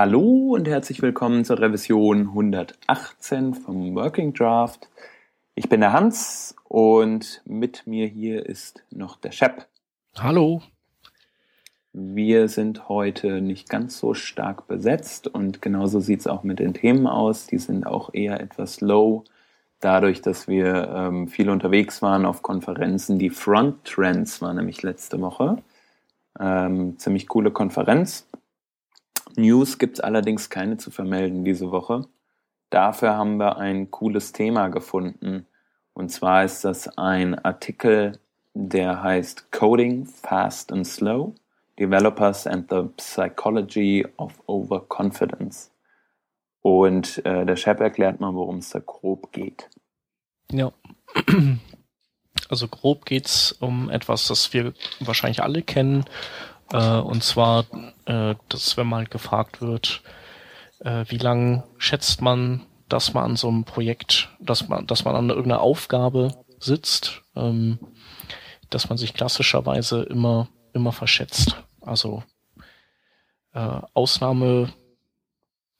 Hallo und herzlich willkommen zur Revision 118 vom Working Draft. Ich bin der Hans und mit mir hier ist noch der Shep. Hallo. Wir sind heute nicht ganz so stark besetzt und genauso sieht es auch mit den Themen aus. Die sind auch eher etwas low, dadurch, dass wir ähm, viel unterwegs waren auf Konferenzen. Die Front Trends war nämlich letzte Woche. Ähm, ziemlich coole Konferenz News gibt es allerdings keine zu vermelden diese Woche. Dafür haben wir ein cooles Thema gefunden. Und zwar ist das ein Artikel, der heißt Coding Fast and Slow, Developers and the Psychology of Overconfidence. Und äh, der Chef erklärt mal, worum es da grob geht. Ja. Also grob geht es um etwas, das wir wahrscheinlich alle kennen, äh, und zwar, äh, dass wenn mal gefragt wird, äh, wie lang schätzt man, dass man an so einem Projekt, dass man, dass man an irgendeiner Aufgabe sitzt, ähm, dass man sich klassischerweise immer, immer verschätzt. Also äh, Ausnahme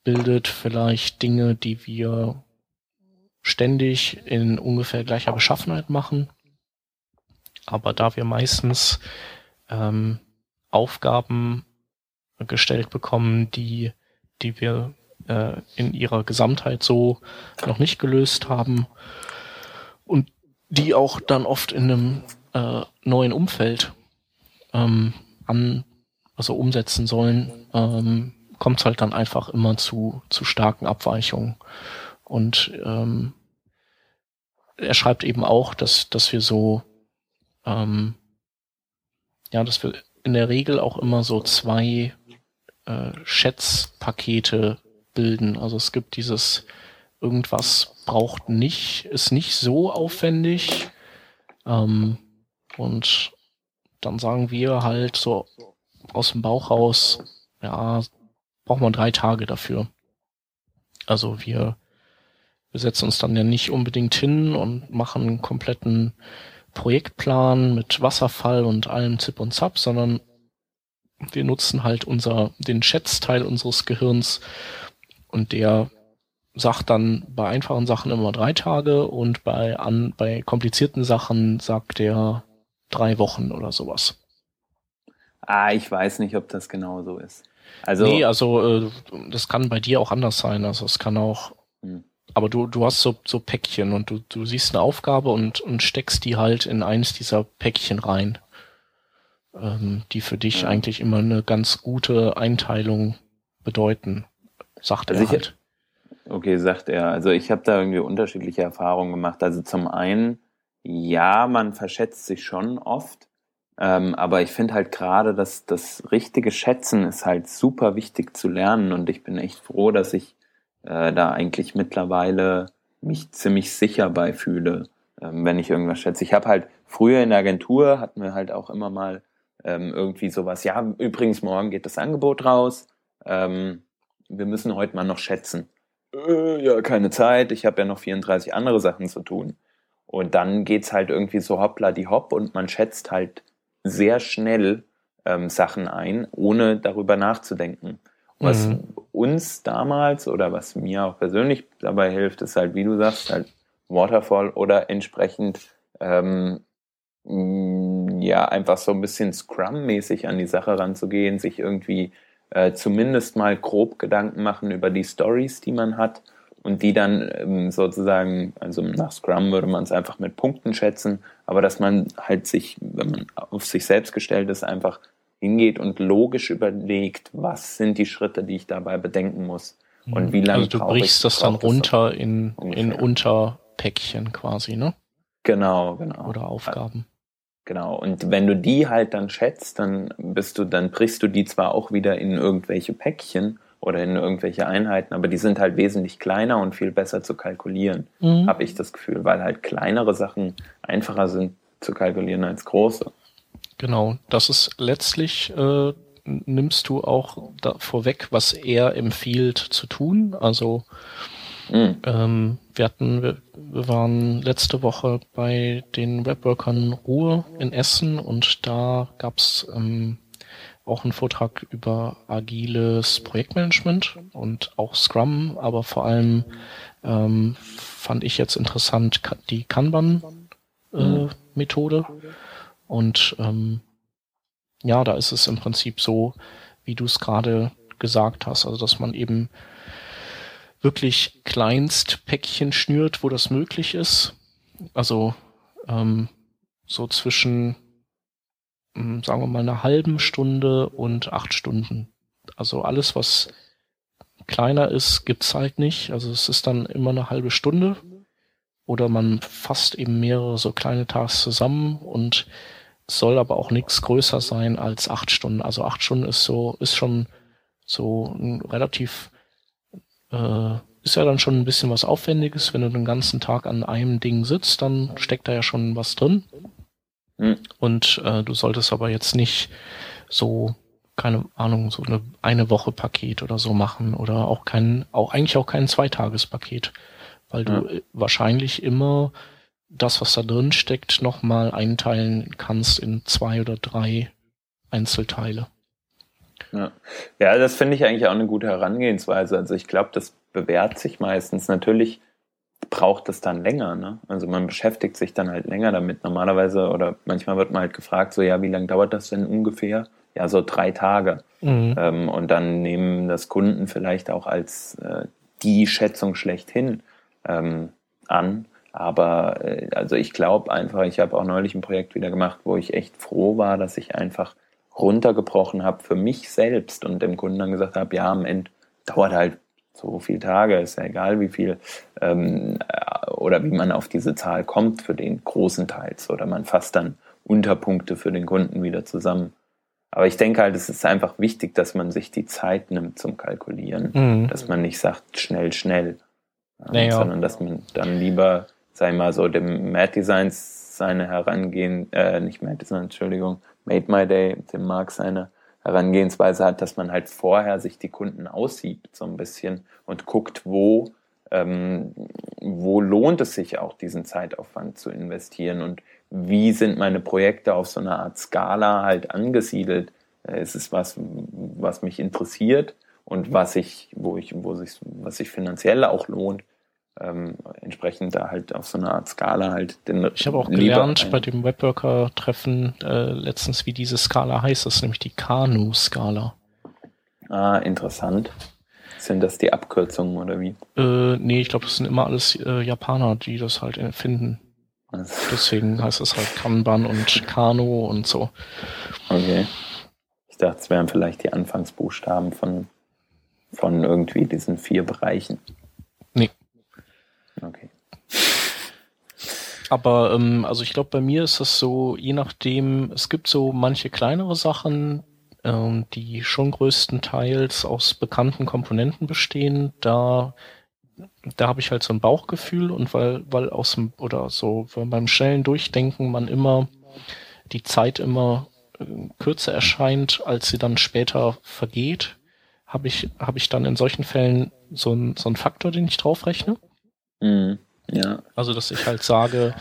bildet vielleicht Dinge, die wir ständig in ungefähr gleicher Beschaffenheit machen. Aber da wir meistens ähm, Aufgaben gestellt bekommen, die, die wir äh, in ihrer Gesamtheit so noch nicht gelöst haben und die auch dann oft in einem äh, neuen Umfeld ähm, an, also umsetzen sollen, ähm, kommt es halt dann einfach immer zu, zu starken Abweichungen. Und ähm, er schreibt eben auch, dass, dass wir so, ähm, ja, dass wir in der Regel auch immer so zwei äh, Schätzpakete bilden. Also es gibt dieses irgendwas braucht nicht, ist nicht so aufwendig. Ähm, und dann sagen wir halt so aus dem Bauch raus, ja, braucht man drei Tage dafür. Also wir, wir setzen uns dann ja nicht unbedingt hin und machen einen kompletten Projektplan mit Wasserfall und allem Zip und Zap, sondern wir nutzen halt unser, den Schätzteil unseres Gehirns und der sagt dann bei einfachen Sachen immer drei Tage und bei, an, bei komplizierten Sachen sagt er drei Wochen oder sowas. Ah, ich weiß nicht, ob das genau so ist. Also, nee, also äh, das kann bei dir auch anders sein. Also es kann auch hm. Aber du, du hast so, so Päckchen und du, du siehst eine Aufgabe und, und steckst die halt in eins dieser Päckchen rein, ähm, die für dich ja. eigentlich immer eine ganz gute Einteilung bedeuten, sagt also er halt. Okay, sagt er. Also ich habe da irgendwie unterschiedliche Erfahrungen gemacht. Also zum einen, ja, man verschätzt sich schon oft, ähm, aber ich finde halt gerade, dass das richtige Schätzen ist halt super wichtig zu lernen und ich bin echt froh, dass ich äh, da eigentlich mittlerweile mich ziemlich sicher bei fühle, ähm, wenn ich irgendwas schätze. Ich habe halt früher in der Agentur hatten wir halt auch immer mal ähm, irgendwie sowas, ja, übrigens, morgen geht das Angebot raus, ähm, wir müssen heute mal noch schätzen. Äh, ja, keine Zeit, ich habe ja noch 34 andere Sachen zu tun. Und dann geht's halt irgendwie so hoppla die hopp und man schätzt halt sehr schnell ähm, Sachen ein, ohne darüber nachzudenken. Was mhm. uns damals oder was mir auch persönlich dabei hilft, ist halt, wie du sagst, halt Waterfall oder entsprechend ähm, mm, ja einfach so ein bisschen Scrum-mäßig an die Sache ranzugehen, sich irgendwie äh, zumindest mal grob Gedanken machen über die Stories, die man hat und die dann ähm, sozusagen, also nach Scrum würde man es einfach mit Punkten schätzen, aber dass man halt sich, wenn man auf sich selbst gestellt ist, einfach hingeht und logisch überlegt, was sind die Schritte, die ich dabei bedenken muss und mhm. wie lange Also du brichst ich, das dann runter in, in Unterpäckchen quasi, ne? Genau, genau. Oder Aufgaben. Genau. Und wenn du die halt dann schätzt, dann bist du, dann brichst du die zwar auch wieder in irgendwelche Päckchen oder in irgendwelche Einheiten, aber die sind halt wesentlich kleiner und viel besser zu kalkulieren, mhm. habe ich das Gefühl, weil halt kleinere Sachen einfacher sind zu kalkulieren als große. Genau, das ist letztlich, äh, nimmst du auch da vorweg, was er empfiehlt zu tun. Also mhm. ähm, wir hatten, wir, wir waren letzte Woche bei den Webworkern Ruhe in Essen und da gab's ähm, auch einen Vortrag über agiles Projektmanagement und auch Scrum, aber vor allem ähm, fand ich jetzt interessant die Kanban-Methode. Äh, und ähm, ja, da ist es im Prinzip so, wie du es gerade gesagt hast, also dass man eben wirklich Kleinstpäckchen schnürt, wo das möglich ist. Also ähm, so zwischen, hm, sagen wir mal, einer halben Stunde und acht Stunden. Also alles, was kleiner ist, gibt's halt nicht. Also es ist dann immer eine halbe Stunde. Oder man fasst eben mehrere so kleine Tasks zusammen und soll aber auch nichts größer sein als acht Stunden. Also acht Stunden ist so, ist schon so ein relativ, äh, ist ja dann schon ein bisschen was Aufwendiges. Wenn du den ganzen Tag an einem Ding sitzt, dann steckt da ja schon was drin. Mhm. Und äh, du solltest aber jetzt nicht so, keine Ahnung, so eine eine Woche Paket oder so machen oder auch kein, auch eigentlich auch kein Zweitagespaket, weil du ja. wahrscheinlich immer das, was da drin steckt, nochmal einteilen kannst in zwei oder drei Einzelteile. Ja, ja das finde ich eigentlich auch eine gute Herangehensweise. Also ich glaube, das bewährt sich meistens. Natürlich braucht es dann länger. Ne? Also man beschäftigt sich dann halt länger damit. Normalerweise oder manchmal wird man halt gefragt, so ja, wie lange dauert das denn ungefähr? Ja, so drei Tage. Mhm. Ähm, und dann nehmen das Kunden vielleicht auch als äh, die Schätzung schlechthin ähm, an. Aber äh, also ich glaube einfach, ich habe auch neulich ein Projekt wieder gemacht, wo ich echt froh war, dass ich einfach runtergebrochen habe für mich selbst und dem Kunden dann gesagt habe, ja, am Ende dauert halt so viele Tage, ist ja egal, wie viel ähm, äh, oder wie man auf diese Zahl kommt für den großen Teils oder man fasst dann Unterpunkte für den Kunden wieder zusammen. Aber ich denke halt, es ist einfach wichtig, dass man sich die Zeit nimmt zum Kalkulieren, mhm. dass man nicht sagt schnell, schnell, naja. sondern dass man dann lieber sag ich mal so, dem Mad Designs seine Herangehen, äh, nicht Mad Design, Entschuldigung, Made My Day, dem Mark seine Herangehensweise hat, dass man halt vorher sich die Kunden aussiebt so ein bisschen und guckt, wo, ähm, wo lohnt es sich auch, diesen Zeitaufwand zu investieren und wie sind meine Projekte auf so einer Art Skala halt angesiedelt. Äh, ist es was, was mich interessiert und was ich, wo ich, wo sich, was sich finanziell auch lohnt ähm, entsprechend da halt auf so einer Art Skala halt den. Ich habe auch gelernt bei dem Webworker-Treffen äh, letztens, wie diese Skala heißt. Das ist nämlich die Kanu-Skala. Ah, interessant. Sind das die Abkürzungen oder wie? Äh, nee, ich glaube, das sind immer alles äh, Japaner, die das halt erfinden. Also. Deswegen heißt es halt Kanban und Kano und so. Okay. Ich dachte, es wären vielleicht die Anfangsbuchstaben von, von irgendwie diesen vier Bereichen. Okay. Aber ähm, also ich glaube, bei mir ist das so, je nachdem, es gibt so manche kleinere Sachen, ähm, die schon größtenteils aus bekannten Komponenten bestehen. Da da habe ich halt so ein Bauchgefühl und weil weil aus dem oder so beim schnellen Durchdenken man immer die Zeit immer äh, kürzer erscheint, als sie dann später vergeht, habe ich habe ich dann in solchen Fällen so ein so ein Faktor, den ich draufrechne. Mhm. Ja. Also, dass ich halt sage,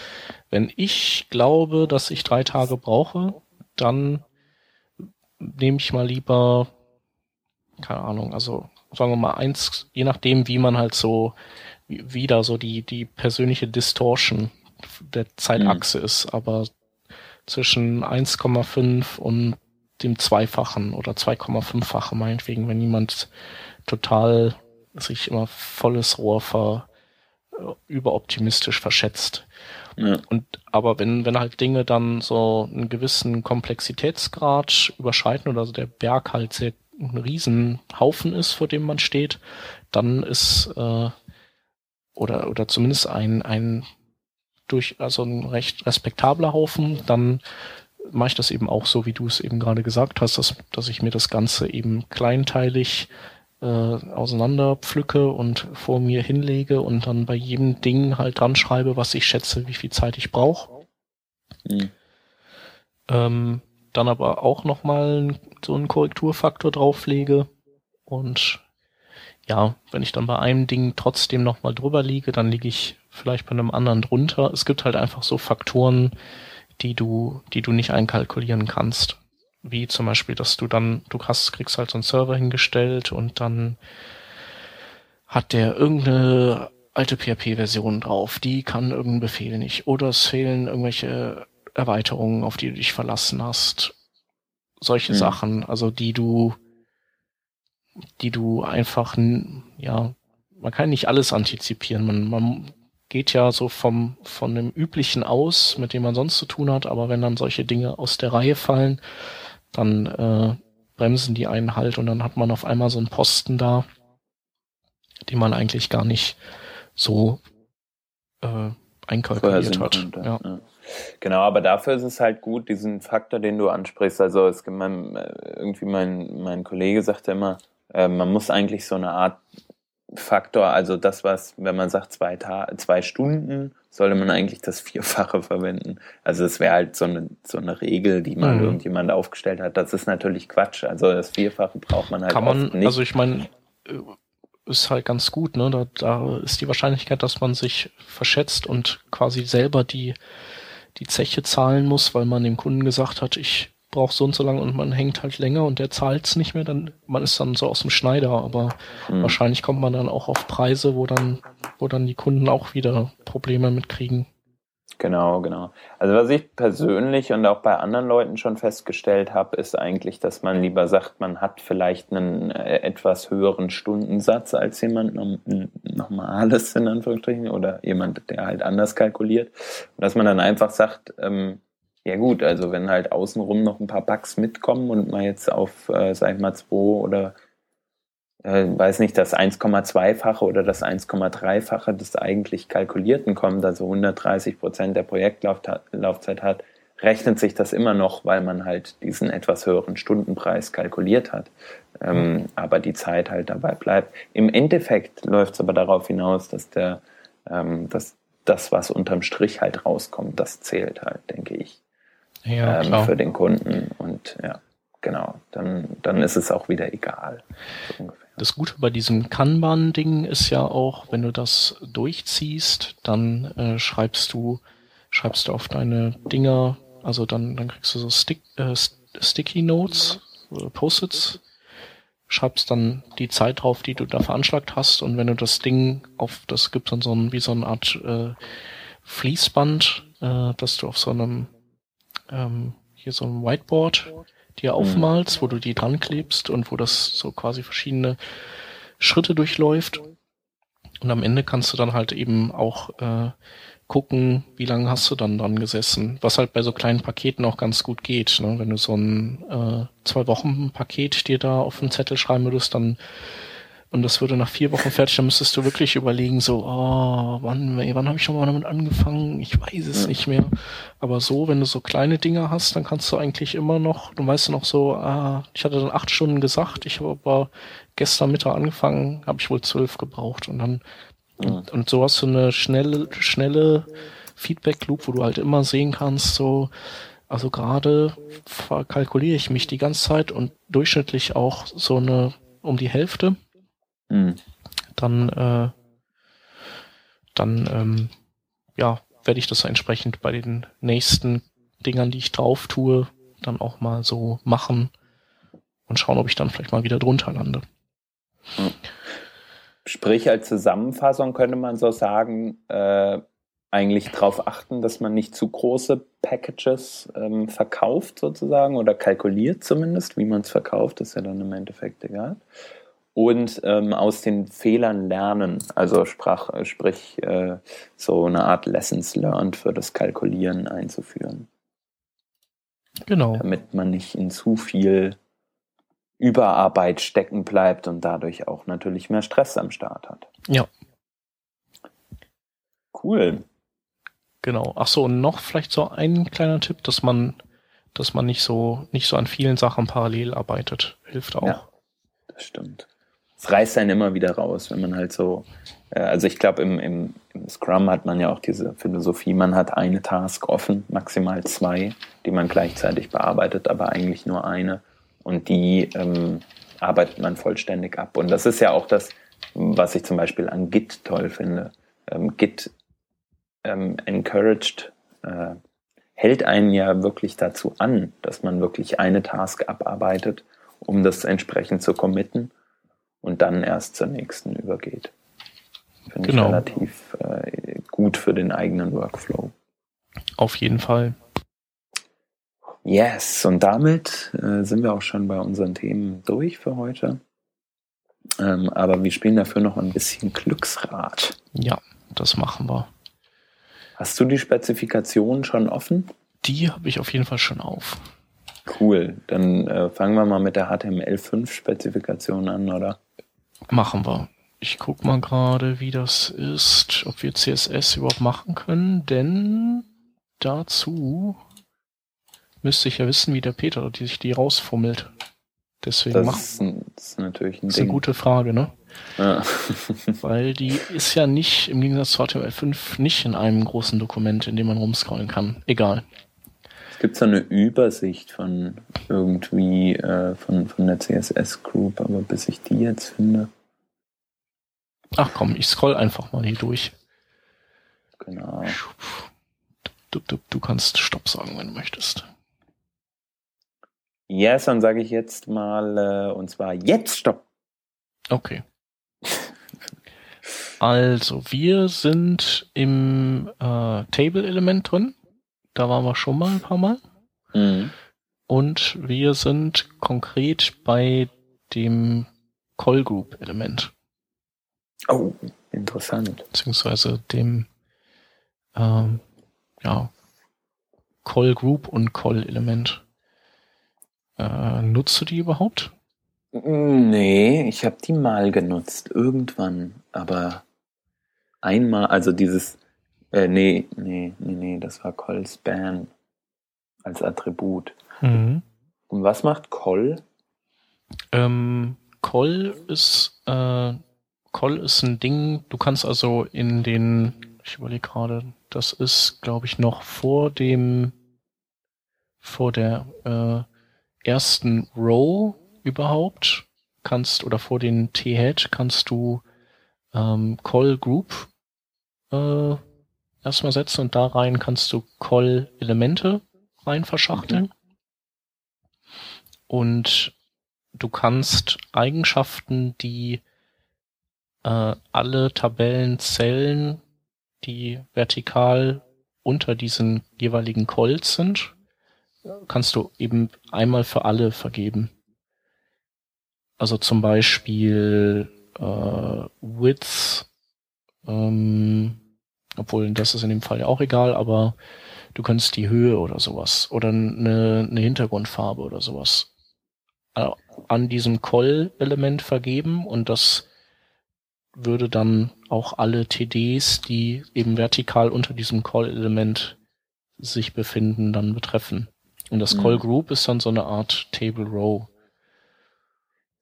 wenn ich glaube, dass ich drei Tage brauche, dann nehme ich mal lieber, keine Ahnung, also sagen wir mal eins, je nachdem, wie man halt so wieder so die, die persönliche Distortion der Zeitachse mhm. ist, aber zwischen 1,5 und dem Zweifachen oder 2,5-fache meinetwegen, wenn jemand total sich immer volles Rohr ver, überoptimistisch verschätzt. Ja. Und aber wenn, wenn halt Dinge dann so einen gewissen Komplexitätsgrad überschreiten oder also der Berg halt sehr ein Riesenhaufen ist, vor dem man steht, dann ist äh, oder oder zumindest ein ein durch also ein recht respektabler Haufen, dann mache ich das eben auch so, wie du es eben gerade gesagt hast, dass, dass ich mir das Ganze eben kleinteilig äh, auseinander pflücke und vor mir hinlege und dann bei jedem Ding halt dran schreibe, was ich schätze, wie viel Zeit ich brauche. Mhm. Ähm, dann aber auch nochmal so einen Korrekturfaktor drauflege und ja, wenn ich dann bei einem Ding trotzdem nochmal drüber liege, dann liege ich vielleicht bei einem anderen drunter. Es gibt halt einfach so Faktoren, die du, die du nicht einkalkulieren kannst. Wie zum Beispiel, dass du dann, du hast, kriegst halt so einen Server hingestellt und dann hat der irgendeine alte PHP-Version drauf, die kann irgendeinen Befehl nicht. Oder es fehlen irgendwelche Erweiterungen, auf die du dich verlassen hast. Solche mhm. Sachen, also die du, die du einfach, ja, man kann nicht alles antizipieren. Man, man geht ja so vom, von dem Üblichen aus, mit dem man sonst zu tun hat, aber wenn dann solche Dinge aus der Reihe fallen, dann äh, bremsen die einen halt und dann hat man auf einmal so einen Posten da, den man eigentlich gar nicht so äh, einkalkuliert hat. Ja. ja. Genau, aber dafür ist es halt gut, diesen Faktor, den du ansprichst. Also es gibt mein, irgendwie mein, mein Kollege sagte immer, äh, man muss eigentlich so eine Art Faktor, also das, was, wenn man sagt zwei, Ta zwei Stunden, sollte man eigentlich das Vierfache verwenden. Also es wäre halt so eine, so eine Regel, die mal mhm. irgendjemand aufgestellt hat. Das ist natürlich Quatsch. Also das Vierfache braucht man halt Kann man, nicht. Also ich meine, äh, ist halt ganz gut, ne? Da, da ist die Wahrscheinlichkeit, dass man sich verschätzt und quasi selber die, die Zeche zahlen muss, weil man dem Kunden gesagt hat, ich braucht so und so lange und man hängt halt länger und der zahlt es nicht mehr, dann man ist dann so aus dem Schneider, aber mhm. wahrscheinlich kommt man dann auch auf Preise, wo dann, wo dann die Kunden auch wieder Probleme mitkriegen. Genau, genau. Also was ich persönlich und auch bei anderen Leuten schon festgestellt habe, ist eigentlich, dass man lieber sagt, man hat vielleicht einen äh, etwas höheren Stundensatz als jemand normales in Anführungsstrichen oder jemand, der halt anders kalkuliert. Und dass man dann einfach sagt, ähm, ja gut, also wenn halt außenrum noch ein paar Bugs mitkommen und man jetzt auf, äh, sag ich mal, 2 oder äh, weiß nicht, das 1,2-fache oder das 1,3-fache des eigentlich Kalkulierten kommt, also 130 Prozent der Projektlaufzeit hat, rechnet sich das immer noch, weil man halt diesen etwas höheren Stundenpreis kalkuliert hat. Ähm, mhm. aber die Zeit halt dabei bleibt. Im Endeffekt läuft es aber darauf hinaus, dass der, ähm, dass das, was unterm Strich halt rauskommt, das zählt halt, denke ich ja, ähm, für den Kunden. Und ja, genau, dann, dann ist es auch wieder egal. So das Gute bei diesem Kanban-Ding ist ja auch, wenn du das durchziehst, dann äh, schreibst du, schreibst du auf deine Dinger, also dann, dann kriegst du so Stick, äh, Sticky Notes, äh, Post-its, schreibst dann die Zeit drauf, die du da veranschlagt hast, und wenn du das Ding auf, das gibt dann so ein, wie so eine Art äh, Fließband, äh, dass du auf so einem ähm, hier so ein Whiteboard dir aufmalst, wo du die dran klebst und wo das so quasi verschiedene Schritte durchläuft. Und am Ende kannst du dann halt eben auch äh, gucken, wie lange hast du dann dran gesessen. Was halt bei so kleinen Paketen auch ganz gut geht. Ne? Wenn du so ein äh, zwei Wochen Paket dir da auf den Zettel schreiben würdest, dann und das würde nach vier Wochen fertig, dann müsstest du wirklich überlegen, so, oh, wann, wann habe ich schon mal damit angefangen? Ich weiß es ja. nicht mehr. Aber so, wenn du so kleine Dinge hast, dann kannst du eigentlich immer noch, du weißt noch so, ah, ich hatte dann acht Stunden gesagt, ich habe aber gestern Mittag angefangen, habe ich wohl zwölf gebraucht. Und dann, ja. und, und so hast du eine schnelle, schnelle Feedback-Loop, wo du halt immer sehen kannst, so, also gerade kalkuliere ich mich die ganze Zeit und durchschnittlich auch so eine um die Hälfte. Mhm. Dann, äh, dann ähm, ja, werde ich das entsprechend bei den nächsten Dingern, die ich drauf tue, dann auch mal so machen und schauen, ob ich dann vielleicht mal wieder drunter lande. Sprich, als Zusammenfassung könnte man so sagen, äh, eigentlich darauf achten, dass man nicht zu große Packages ähm, verkauft sozusagen oder kalkuliert zumindest, wie man es verkauft, ist ja dann im Endeffekt egal und ähm, aus den Fehlern lernen. Also sprach, sprich, äh, so eine Art Lessons learned für das Kalkulieren einzuführen. Genau. Damit man nicht in zu viel Überarbeit stecken bleibt und dadurch auch natürlich mehr Stress am Start hat. Ja. Cool. Genau. Ach so, und noch vielleicht so ein kleiner Tipp, dass man, dass man nicht so, nicht so an vielen Sachen parallel arbeitet. Hilft auch. Ja, das stimmt es reißt einen immer wieder raus, wenn man halt so, äh, also ich glaube, im, im, im, Scrum hat man ja auch diese Philosophie, man hat eine Task offen, maximal zwei, die man gleichzeitig bearbeitet, aber eigentlich nur eine. Und die ähm, arbeitet man vollständig ab. Und das ist ja auch das, was ich zum Beispiel an Git toll finde. Ähm, Git ähm, encouraged, äh, hält einen ja wirklich dazu an, dass man wirklich eine Task abarbeitet, um das entsprechend zu committen und dann erst zur nächsten übergeht. Finde genau. ich relativ äh, gut für den eigenen Workflow. Auf jeden Fall. Yes, und damit äh, sind wir auch schon bei unseren Themen durch für heute. Ähm, aber wir spielen dafür noch ein bisschen Glücksrad. Ja, das machen wir. Hast du die Spezifikation schon offen? Die habe ich auf jeden Fall schon auf. Cool, dann äh, fangen wir mal mit der HTML5-Spezifikation an, oder? Machen wir. Ich guck mal gerade, wie das ist, ob wir CSS überhaupt machen können, denn dazu müsste ich ja wissen, wie der Peter die sich die rausfummelt. Deswegen das, macht, ist, ein, das ist natürlich ein ist eine gute Frage, ne? Ja. Weil die ist ja nicht, im Gegensatz zu HTML5, nicht in einem großen Dokument, in dem man rumscrollen kann. Egal. Es gibt so eine Übersicht von irgendwie äh, von, von der CSS Group, aber bis ich die jetzt finde. Ach komm, ich scroll einfach mal hier durch. Genau. Du, du, du kannst Stopp sagen, wenn du möchtest. Yes, dann sage ich jetzt mal, äh, und zwar jetzt Stopp. Okay. Also, wir sind im äh, Table-Element drin. Da waren wir schon mal ein paar Mal. Mhm. Und wir sind konkret bei dem Call Group Element. Oh, interessant. Beziehungsweise dem ähm, ja, Call Group und Call Element. Äh, nutzt du die überhaupt? Nee, ich habe die mal genutzt, irgendwann, aber einmal, also dieses, äh, nee, nee, nee, nee, das war Call Span als Attribut. Mhm. Und was macht Call? Ähm, Call ist, äh, Call ist ein Ding, du kannst also in den, ich überlege gerade, das ist, glaube ich, noch vor dem, vor der, äh, ersten Row überhaupt kannst oder vor den T-Head kannst du ähm, Call Group äh, erstmal setzen und da rein kannst du Call Elemente rein verschachteln. Mhm. Und du kannst Eigenschaften, die äh, alle Tabellenzellen, die vertikal unter diesen jeweiligen Calls sind, kannst du eben einmal für alle vergeben. Also zum Beispiel äh, Width, ähm, obwohl das ist in dem Fall ja auch egal, aber du kannst die Höhe oder sowas oder eine, eine Hintergrundfarbe oder sowas äh, an diesem Call-Element vergeben und das würde dann auch alle TDs, die eben vertikal unter diesem Call-Element sich befinden, dann betreffen. Und das Call mhm. Group ist dann so eine Art Table Row.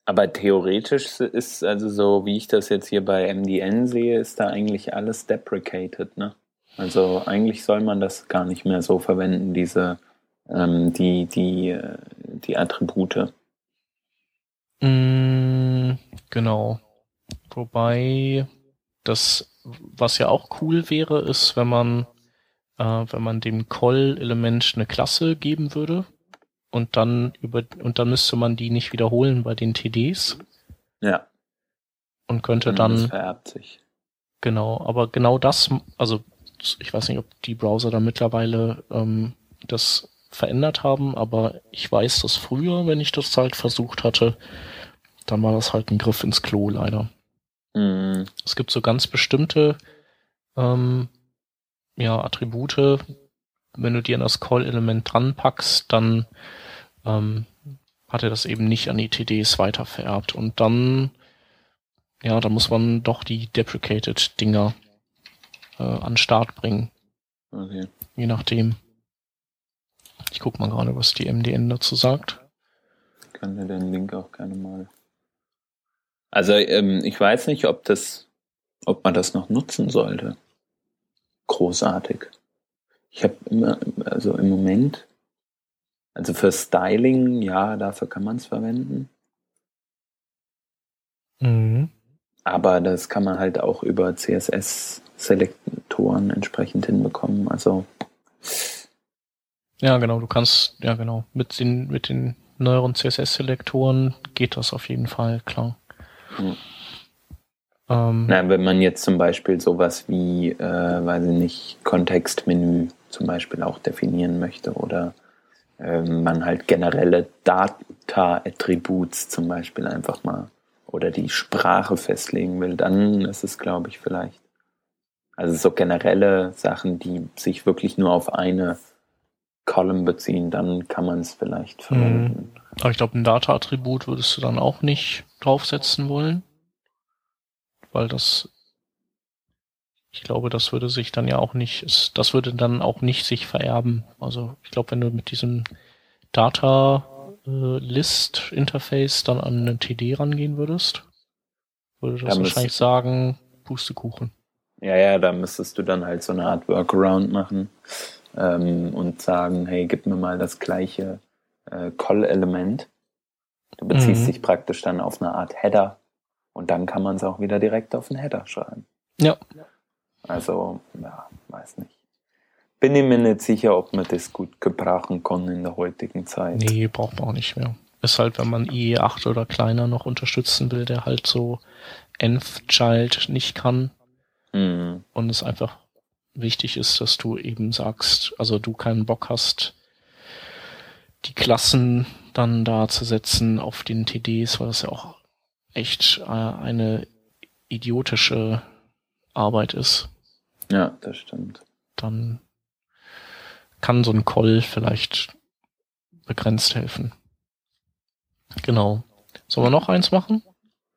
Aber theoretisch ist also so, wie ich das jetzt hier bei MDN sehe, ist da eigentlich alles deprecated, ne? Also eigentlich soll man das gar nicht mehr so verwenden, diese ähm, die die äh, die Attribute. Mm, genau. Wobei das, was ja auch cool wäre, ist, wenn man äh, wenn man dem Call-Element eine Klasse geben würde und dann über und dann müsste man die nicht wiederholen bei den TDs. Ja. Und könnte dann. Das vererbt sich. Genau, aber genau das, also ich weiß nicht, ob die Browser da mittlerweile ähm, das verändert haben, aber ich weiß dass früher, wenn ich das halt versucht hatte, dann war das halt ein Griff ins Klo leider. Mhm. Es gibt so ganz bestimmte ähm, ja, Attribute, wenn du dir an das Call-Element dran packst, dann ähm, hat er das eben nicht an die TDs weiter vererbt. Und dann, ja, da muss man doch die Deprecated-Dinger äh, an Start bringen. Okay. Je nachdem. Ich guck mal gerade, was die MDN dazu sagt. Ich kann dir den Link auch gerne mal. Also ähm, ich weiß nicht, ob das, ob man das noch nutzen sollte großartig. Ich habe immer, also im Moment, also für Styling, ja, dafür kann man es verwenden. Mhm. Aber das kann man halt auch über CSS-Selektoren entsprechend hinbekommen. Also Ja, genau, du kannst, ja genau, mit den, mit den neueren CSS-Selektoren geht das auf jeden Fall, klar. Hm. Ähm, Na, wenn man jetzt zum Beispiel sowas wie, äh, weiß ich nicht, Kontextmenü zum Beispiel auch definieren möchte oder man halt generelle Data-Attributes zum Beispiel einfach mal oder die Sprache festlegen will, dann ist es, glaube ich, vielleicht. Also so generelle Sachen, die sich wirklich nur auf eine Column beziehen, dann kann man es vielleicht mhm. verwenden. Aber ich glaube, ein Data-Attribut würdest du dann auch nicht draufsetzen wollen weil das, ich glaube, das würde sich dann ja auch nicht, das würde dann auch nicht sich vererben. Also ich glaube, wenn du mit diesem Data äh, List Interface dann an eine TD rangehen würdest, würde das da wahrscheinlich sagen, Pustekuchen. Ja, ja, da müsstest du dann halt so eine Art Workaround machen ähm, und sagen, hey, gib mir mal das gleiche äh, Call-Element. Du beziehst mhm. dich praktisch dann auf eine Art Header und dann kann man es auch wieder direkt auf den Header schreiben. Ja. Also, ja, weiß nicht. Bin ich mir nicht sicher, ob man das gut gebrauchen kann in der heutigen Zeit. Nee, braucht man auch nicht mehr. Ist halt, wenn man IE8 oder kleiner noch unterstützen will, der halt so Nth Child nicht kann. Mhm. Und es einfach wichtig ist, dass du eben sagst, also du keinen Bock hast, die Klassen dann da zu setzen auf den TDs, weil das ja auch echt äh, eine idiotische Arbeit ist. Ja, das stimmt. Dann kann so ein Call vielleicht begrenzt helfen. Genau. Sollen wir noch eins machen?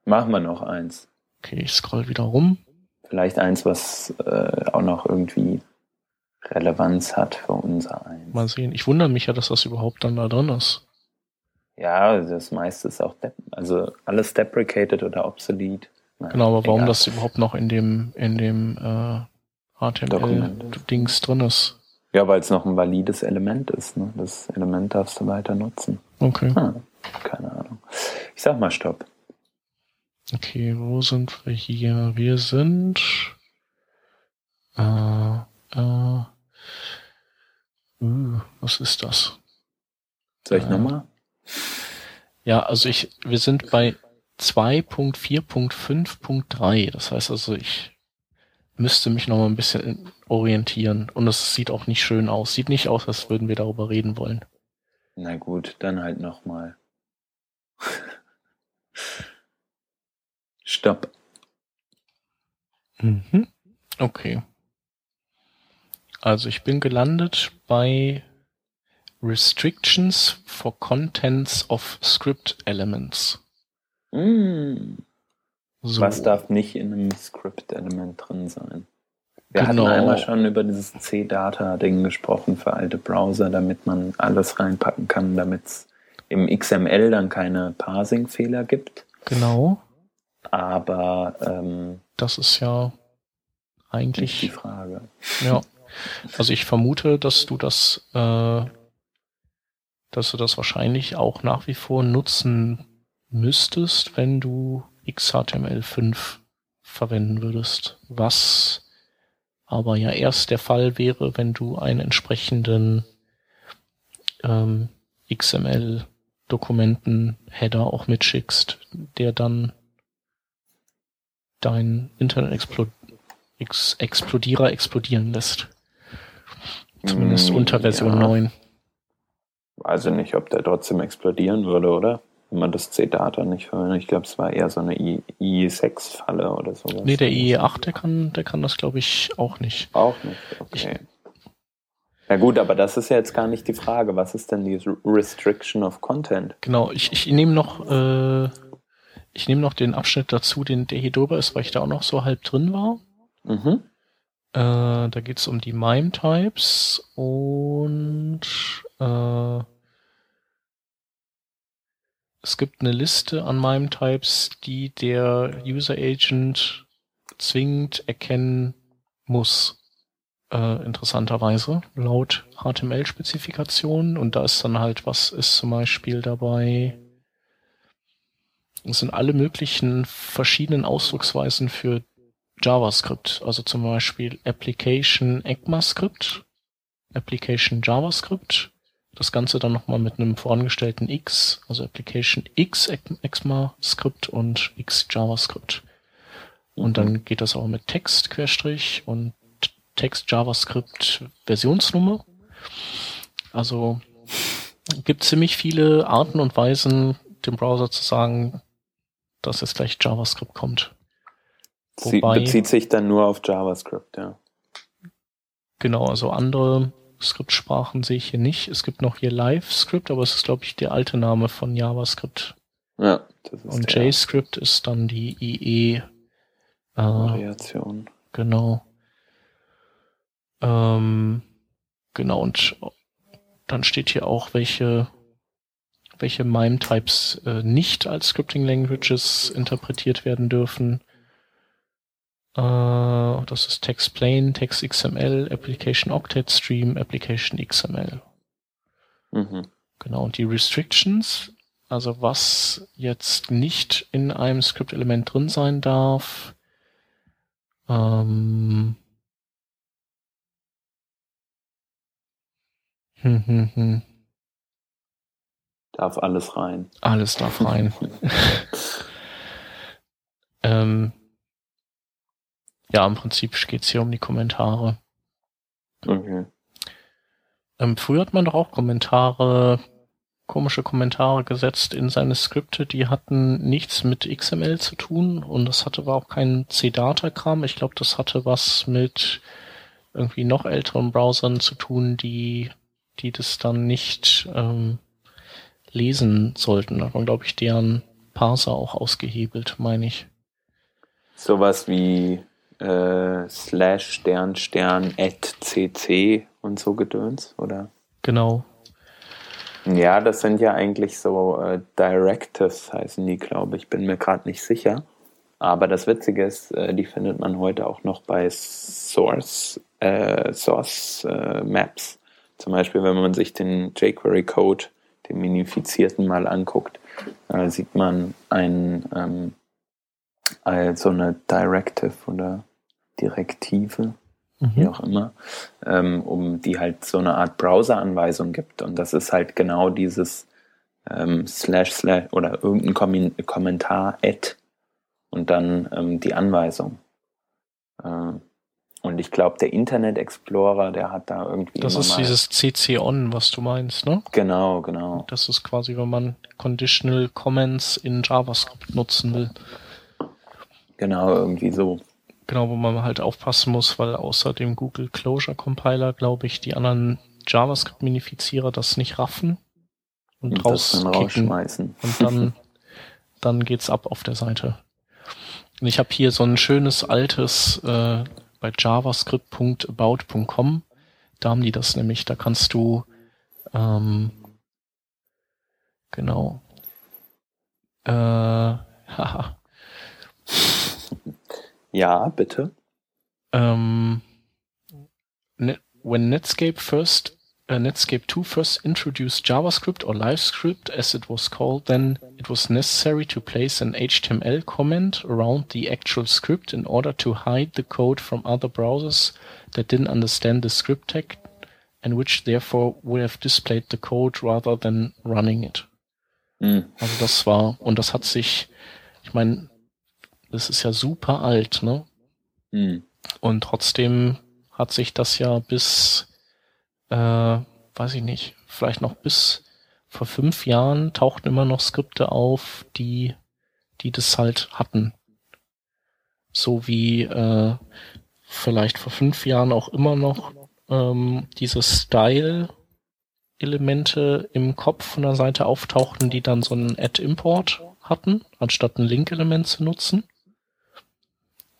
Machen wir noch eins. Okay, ich scroll wieder rum. Vielleicht eins, was äh, auch noch irgendwie Relevanz hat für unser eins. Mal sehen. Ich wundere mich ja, dass das überhaupt dann da drin ist. Ja, das meiste ist auch, also alles deprecated oder obsolete. Naja, genau, aber warum das überhaupt noch in dem, in dem äh, HTML-Dings drin ist? Ja, weil es noch ein valides Element ist. Ne? Das Element darfst du weiter nutzen. Okay. Hm, keine Ahnung. Ich sag mal Stopp. Okay, wo sind wir hier? Wir sind äh, äh, uh, was ist das? Soll ich äh, nochmal? Ja, also ich, wir sind bei 2.4.5.3. Das heißt also, ich müsste mich noch mal ein bisschen orientieren. Und es sieht auch nicht schön aus. Sieht nicht aus, als würden wir darüber reden wollen. Na gut, dann halt noch mal. Stopp. Mhm. Okay. Also ich bin gelandet bei Restrictions for Contents of Script Elements. Mm. So. Was darf nicht in einem Script-Element drin sein? Wir genau. hatten einmal schon über dieses C-Data-Ding gesprochen für alte Browser, damit man alles reinpacken kann, damit es im XML dann keine Parsing-Fehler gibt. Genau. Aber ähm, das ist ja eigentlich die Frage. Ja. Also ich vermute, dass du das äh, dass du das wahrscheinlich auch nach wie vor nutzen müsstest, wenn du XHTML5 verwenden würdest. Was aber ja erst der Fall wäre, wenn du einen entsprechenden ähm, XML-Dokumenten-Header auch mitschickst, der dann dein Internet Explo Ex Explodierer explodieren lässt. Zumindest mm, unter Version ja. 9 weiß ich nicht, ob der trotzdem explodieren würde, oder? Wenn man das C-Data nicht verwendet. Ich glaube, es war eher so eine IE6-Falle oder sowas. Nee, der IE8, der kann, der kann das, glaube ich, auch nicht. Auch nicht, okay. ja gut, aber das ist ja jetzt gar nicht die Frage. Was ist denn die Restriction of Content? Genau, ich, ich nehme noch, äh, ich nehme noch den Abschnitt dazu, den der hier drüber ist, weil ich da auch noch so halb drin war. Mhm. Äh, da geht es um die MIME-Types und äh, es gibt eine Liste an MIME-Types, die der User Agent zwingend erkennen muss. Äh, interessanterweise laut HTML-Spezifikationen und da ist dann halt, was ist zum Beispiel dabei? Es sind alle möglichen verschiedenen Ausdrucksweisen für JavaScript, also zum Beispiel Application ECMAScript Application JavaScript. Das Ganze dann nochmal mit einem vorangestellten X, also Application X ECMAScript und X JavaScript. Und dann mhm. geht das auch mit Text Querstrich und Text JavaScript Versionsnummer. Also gibt ziemlich viele Arten und Weisen, dem Browser zu sagen, dass jetzt gleich JavaScript kommt. Wobei, bezieht sich dann nur auf JavaScript, ja. Genau, also andere Skriptsprachen sehe ich hier nicht. Es gibt noch hier LiveScript, aber es ist, glaube ich, der alte Name von JavaScript. Ja, das ist Und JScript ist dann die IE äh, Variation. Genau. Ähm, genau, und dann steht hier auch, welche, welche MIME-Types äh, nicht als Scripting Languages interpretiert werden dürfen. Äh, das ist Text Plain, Text XML, Application Octet Stream, Application XML. Mhm. Genau, und die Restrictions, also was jetzt nicht in einem Script-Element drin sein darf, ähm, hm, hm, hm. Darf alles rein. Alles darf rein. ähm, ja, im Prinzip geht's hier um die Kommentare. Okay. Ähm, früher hat man doch auch Kommentare, komische Kommentare gesetzt in seine Skripte, die hatten nichts mit XML zu tun und das hatte aber auch keinen C-Data-Kram. Ich glaube, das hatte was mit irgendwie noch älteren Browsern zu tun, die, die das dann nicht ähm, lesen sollten. Da waren, glaube ich, deren Parser auch ausgehebelt, meine ich. Sowas wie äh, slash Stern Stern at cc und so Gedöns, oder? Genau. Ja, das sind ja eigentlich so äh, Directives, heißen die, glaube ich. Bin mir gerade nicht sicher. Aber das Witzige ist, äh, die findet man heute auch noch bei Source, äh, Source äh, Maps. Zum Beispiel, wenn man sich den jQuery-Code, den minifizierten, mal anguckt, äh, sieht man ein, ähm, so eine Directive oder Direktive, mhm. wie auch immer, ähm, um die halt so eine Art Browser-Anweisung gibt. Und das ist halt genau dieses ähm, slash slash oder irgendein Kom Kommentar add und dann ähm, die Anweisung. Äh, und ich glaube, der Internet Explorer, der hat da irgendwie. Das ist dieses CC-On, was du meinst, ne? Genau, genau. Das ist quasi, wenn man Conditional Comments in JavaScript nutzen will. Genau, irgendwie so. Genau, wo man halt aufpassen muss, weil außer dem Google Closure Compiler, glaube ich, die anderen JavaScript-Minifizierer das nicht raffen und, und rausschmeißen. Und dann, dann geht's ab auf der Seite. Und ich habe hier so ein schönes altes äh, bei javascript.about.com. Da haben die das nämlich. Da kannst du ähm, genau. Äh, haha. Ja, bitte. Um, when Netscape first uh, Netscape 2 first introduced JavaScript or LiveScript as it was called, then it was necessary to place an HTML comment around the actual script in order to hide the code from other browsers that didn't understand the script tag and which therefore would have displayed the code rather than running it. Mhm. Also das war, und das hat sich, ich meine, das ist ja super alt, ne? Mhm. Und trotzdem hat sich das ja bis, äh, weiß ich nicht, vielleicht noch bis vor fünf Jahren tauchten immer noch Skripte auf, die, die das halt hatten. So wie äh, vielleicht vor fünf Jahren auch immer noch ähm, diese Style-Elemente im Kopf von der Seite auftauchten, die dann so einen Add-Import hatten, anstatt ein Link-Element zu nutzen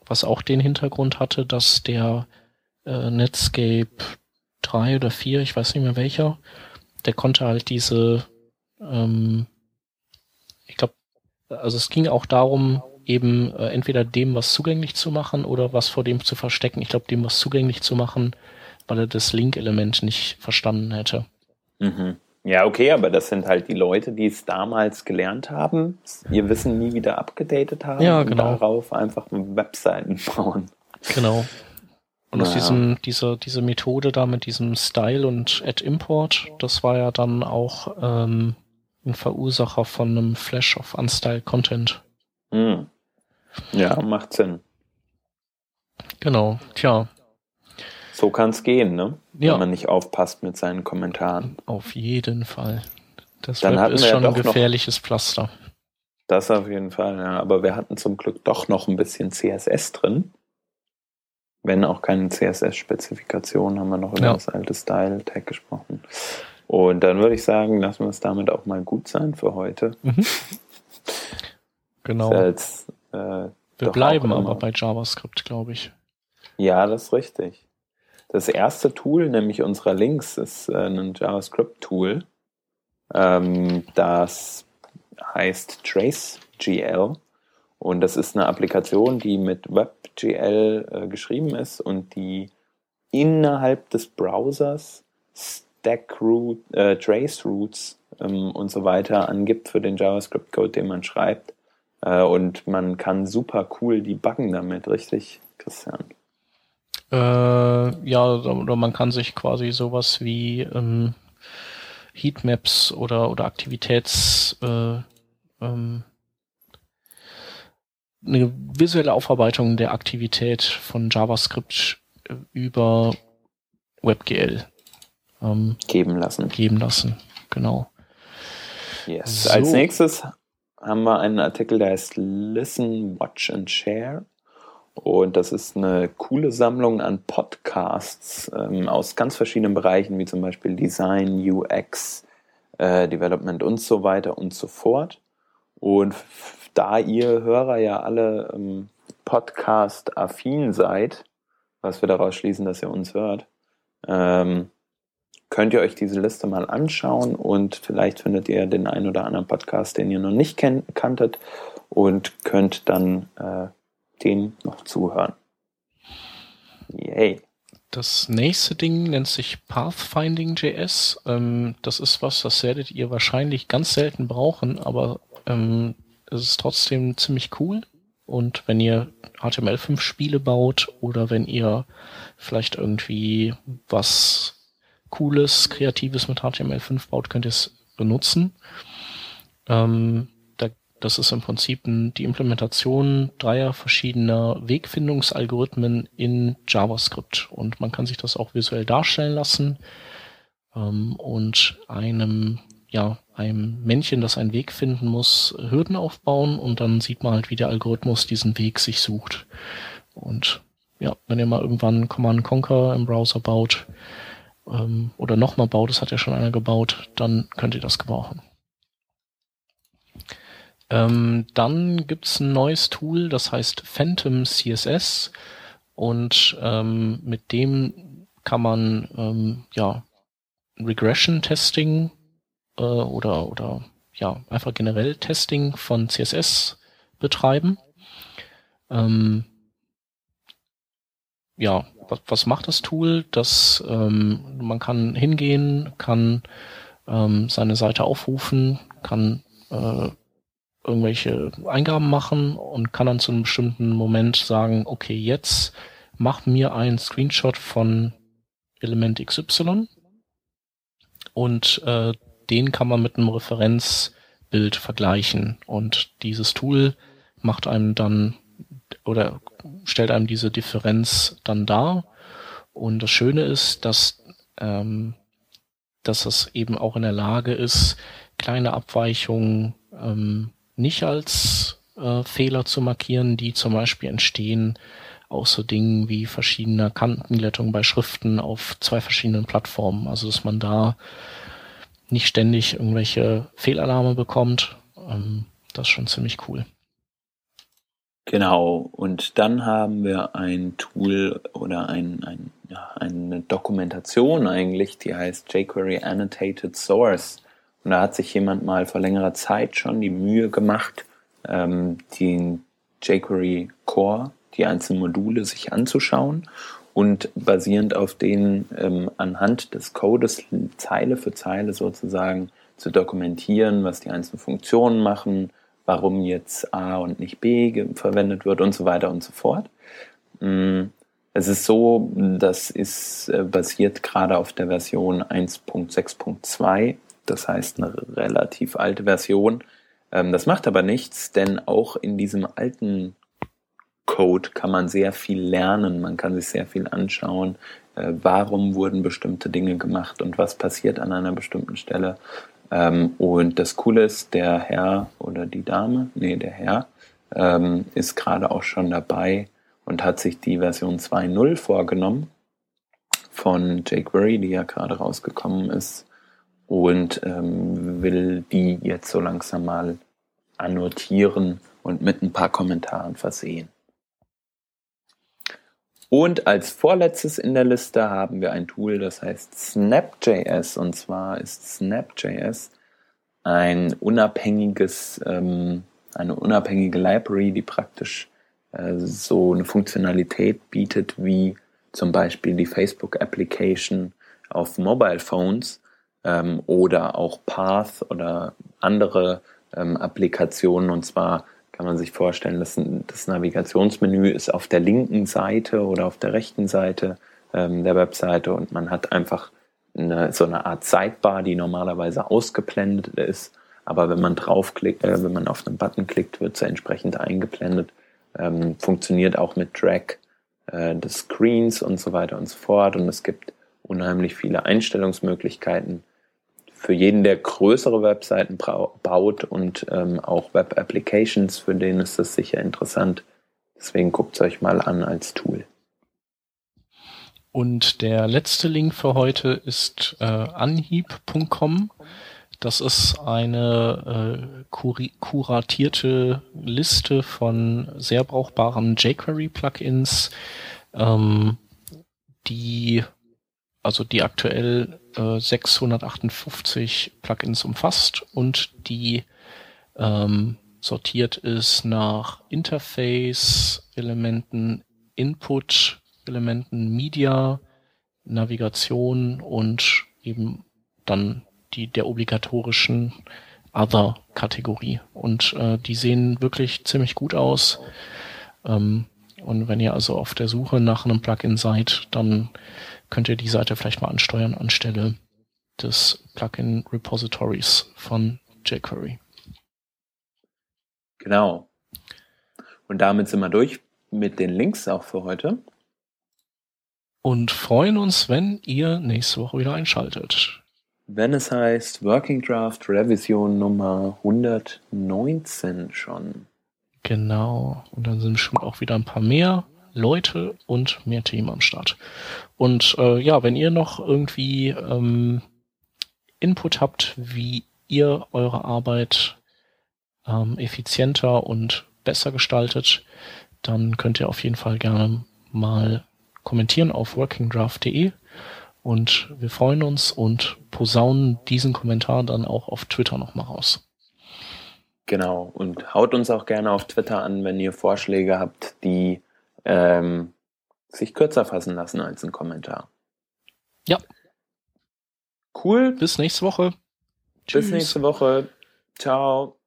was auch den Hintergrund hatte, dass der äh, Netscape 3 oder 4, ich weiß nicht mehr welcher, der konnte halt diese, ähm, ich glaube, also es ging auch darum, eben äh, entweder dem was zugänglich zu machen oder was vor dem zu verstecken. Ich glaube, dem was zugänglich zu machen, weil er das Link-Element nicht verstanden hätte. Mhm. Ja, okay, aber das sind halt die Leute, die es damals gelernt haben, ihr Wissen nie wieder abgedatet haben ja, genau. und darauf einfach Webseiten bauen. Genau. Und aus diesem, dieser, diese Methode da mit diesem Style und Add Import, das war ja dann auch ähm, ein Verursacher von einem Flash of Unstyle Content. Hm. Ja, macht Sinn. Genau, tja. So kann es gehen, ne? Ja. Wenn man nicht aufpasst mit seinen Kommentaren. Auf jeden Fall. Das Dann Web ist schon ein doch noch- gefährliches Pflaster. Das auf jeden Fall, ja. Aber wir hatten zum Glück doch noch ein bisschen CSS drin. Wenn auch keine CSS-Spezifikation, haben wir noch über Ja. das alte Style-Tag gesprochen. Und dann würde ich sagen, lassen wir es damit auch mal gut sein für heute. Mhm. Genau. Jetzt, äh, Wir bleiben aber bei JavaScript, glaube ich. Ja, das ist richtig. Das erste Tool, nämlich unserer Links, ist äh, ein JavaScript-Tool. Ähm, das heißt TraceGL. Und das ist eine Applikation, die mit WebGL äh, geschrieben ist und die innerhalb des Browsers Stackroot, äh, Traceroutes ähm, und so weiter angibt für den JavaScript-Code, den man schreibt. Äh, und man kann super cool debuggen damit, richtig, Christian? Äh, ja, oder man kann sich quasi sowas wie ähm, Heatmaps oder, oder Aktivitäts äh, ähm, eine visuelle Aufarbeitung der Aktivität von JavaScript über WebGL ähm, Geben lassen. geben lassen. Genau. Yes. So. Als nächstes haben wir einen Artikel, der heißt Listen, Watch and Share. Und das ist eine coole Sammlung an Podcasts ähm, aus ganz verschiedenen Bereichen, wie zum Beispiel Design, UX, äh, Development und so weiter und so fort. Und da ihr Hörer ja alle ähm, Podcast-affin seid, was wir daraus schließen, dass ihr uns hört, ähm, könnt ihr euch diese Liste mal anschauen und vielleicht findet ihr den einen oder anderen Podcast, den ihr noch nicht kanntet und könnt dann äh, dem noch zuhören. Yay. Das nächste Ding nennt sich Pathfinding.js. Ähm, das ist was, das werdet ihr wahrscheinlich ganz selten brauchen, aber ähm, es ist trotzdem ziemlich cool. Und wenn ihr HTML5 Spiele baut oder wenn ihr vielleicht irgendwie was Cooles, Kreatives mit HTML5 baut, könnt ihr es benutzen. Ähm, das ist im Prinzip die Implementation dreier verschiedener Wegfindungsalgorithmen in JavaScript. Und man kann sich das auch visuell darstellen lassen ähm, und einem, ja, einem Männchen, das einen Weg finden muss, Hürden aufbauen und dann sieht man halt, wie der Algorithmus diesen Weg sich sucht. Und ja, wenn ihr mal irgendwann Command Conquer im Browser baut, ähm, oder nochmal baut, das hat ja schon einer gebaut, dann könnt ihr das gebrauchen. Ähm, dann gibt's ein neues Tool, das heißt Phantom CSS und ähm, mit dem kann man ähm, ja Regression Testing äh, oder oder ja einfach generell Testing von CSS betreiben. Ähm, ja, was, was macht das Tool? Das ähm, man kann hingehen, kann ähm, seine Seite aufrufen, kann äh, irgendwelche Eingaben machen und kann dann zu einem bestimmten Moment sagen, okay, jetzt mach mir einen Screenshot von Element XY und äh, den kann man mit einem Referenzbild vergleichen. Und dieses Tool macht einem dann oder stellt einem diese Differenz dann dar. Und das Schöne ist, dass ähm, dass es eben auch in der Lage ist, kleine Abweichungen ähm, nicht als äh, Fehler zu markieren, die zum Beispiel entstehen aus so Dingen wie verschiedener Kantenglättung bei Schriften auf zwei verschiedenen Plattformen. Also dass man da nicht ständig irgendwelche Fehlalarme bekommt. Ähm, das ist schon ziemlich cool. Genau, und dann haben wir ein Tool oder ein, ein, ja, eine Dokumentation eigentlich, die heißt jQuery Annotated Source. Und da hat sich jemand mal vor längerer Zeit schon die Mühe gemacht, ähm, den jQuery Core, die einzelnen Module sich anzuschauen und basierend auf denen ähm, anhand des Codes Zeile für Zeile sozusagen zu dokumentieren, was die einzelnen Funktionen machen, warum jetzt A und nicht B verwendet wird und so weiter und so fort. Es Es ist so, das ist äh, basiert gerade auf der Version 1.6.2. Das heißt eine relativ alte Version. Ähm, das macht aber nichts, denn auch in diesem alten Code kann man sehr viel lernen. Man kann sich sehr viel anschauen. Äh, warum wurden bestimmte Dinge gemacht und was passiert an einer bestimmten Stelle. Ähm, und das Coole ist, der Herr oder die Dame, nee, der Herr, ähm, ist gerade auch schon dabei und hat sich die Version 2.0 vorgenommen von jQuery, die ja gerade rausgekommen ist und ähm, will die jetzt so langsam mal annotieren und mit ein paar Kommentaren versehen. Und als vorletztes in der Liste haben wir ein Tool, das heißt Snap.js. Und zwar ist Snap.js ein unabhängiges, ähm, eine unabhängige Library, die praktisch äh, so eine Funktionalität bietet wie zum Beispiel die Facebook Application auf Mobile Phones ähm, oder auch Path oder andere ähm, Applikationen. Und zwar kann man sich vorstellen, dass das Navigationsmenü ist auf der linken Seite oder auf der rechten Seite ähm, der Webseite und man hat einfach eine, so eine Art Sidebar, die normalerweise ausgeblendet ist. Aber wenn man draufklickt, äh, wenn man auf einen Button klickt, wird sie entsprechend eingeblendet. Ähm, funktioniert auch mit Drag äh, des Screens und so weiter und so fort. Und es gibt unheimlich viele Einstellungsmöglichkeiten für jeden, der größere Webseiten baut und ähm, auch Web-Applications, für den ist das sicher interessant. Deswegen guckt es euch mal an als Tool. Und der letzte Link für heute ist äh, anhieb.com. Das ist eine äh, kuratierte Liste von sehr brauchbaren jQuery-Plugins, ähm, die also die aktuell äh, 658 Plugins umfasst und die ähm, sortiert ist nach Interface, Elementen, Input, Elementen, Media, Navigation und eben dann die der obligatorischen Other-Kategorie. Und äh, die sehen wirklich ziemlich gut aus. Ähm, und wenn ihr also auf der Suche nach einem Plugin seid, dann könnt ihr die Seite vielleicht mal ansteuern anstelle des Plugin Repositories von jQuery. Genau. Und damit sind wir durch mit den Links auch für heute. Und freuen uns, wenn ihr nächste Woche wieder einschaltet. Wenn es heißt Working Draft Revision Nummer 119 schon. Genau. Und dann sind schon auch wieder ein paar mehr Leute und mehr Themen am Start. Und äh, ja, wenn ihr noch irgendwie ähm, Input habt, wie ihr eure Arbeit ähm, effizienter und besser gestaltet, dann könnt ihr auf jeden Fall gerne mal kommentieren auf workingdraft.de und wir freuen uns und posaunen diesen Kommentar dann auch auf Twitter nochmal raus. Genau, und haut uns auch gerne auf Twitter an, wenn ihr Vorschläge habt, die ähm, sich kürzer fassen lassen als ein Kommentar. Ja. Cool. Bis nächste Woche. Tschüss. Bis nächste Woche. Ciao.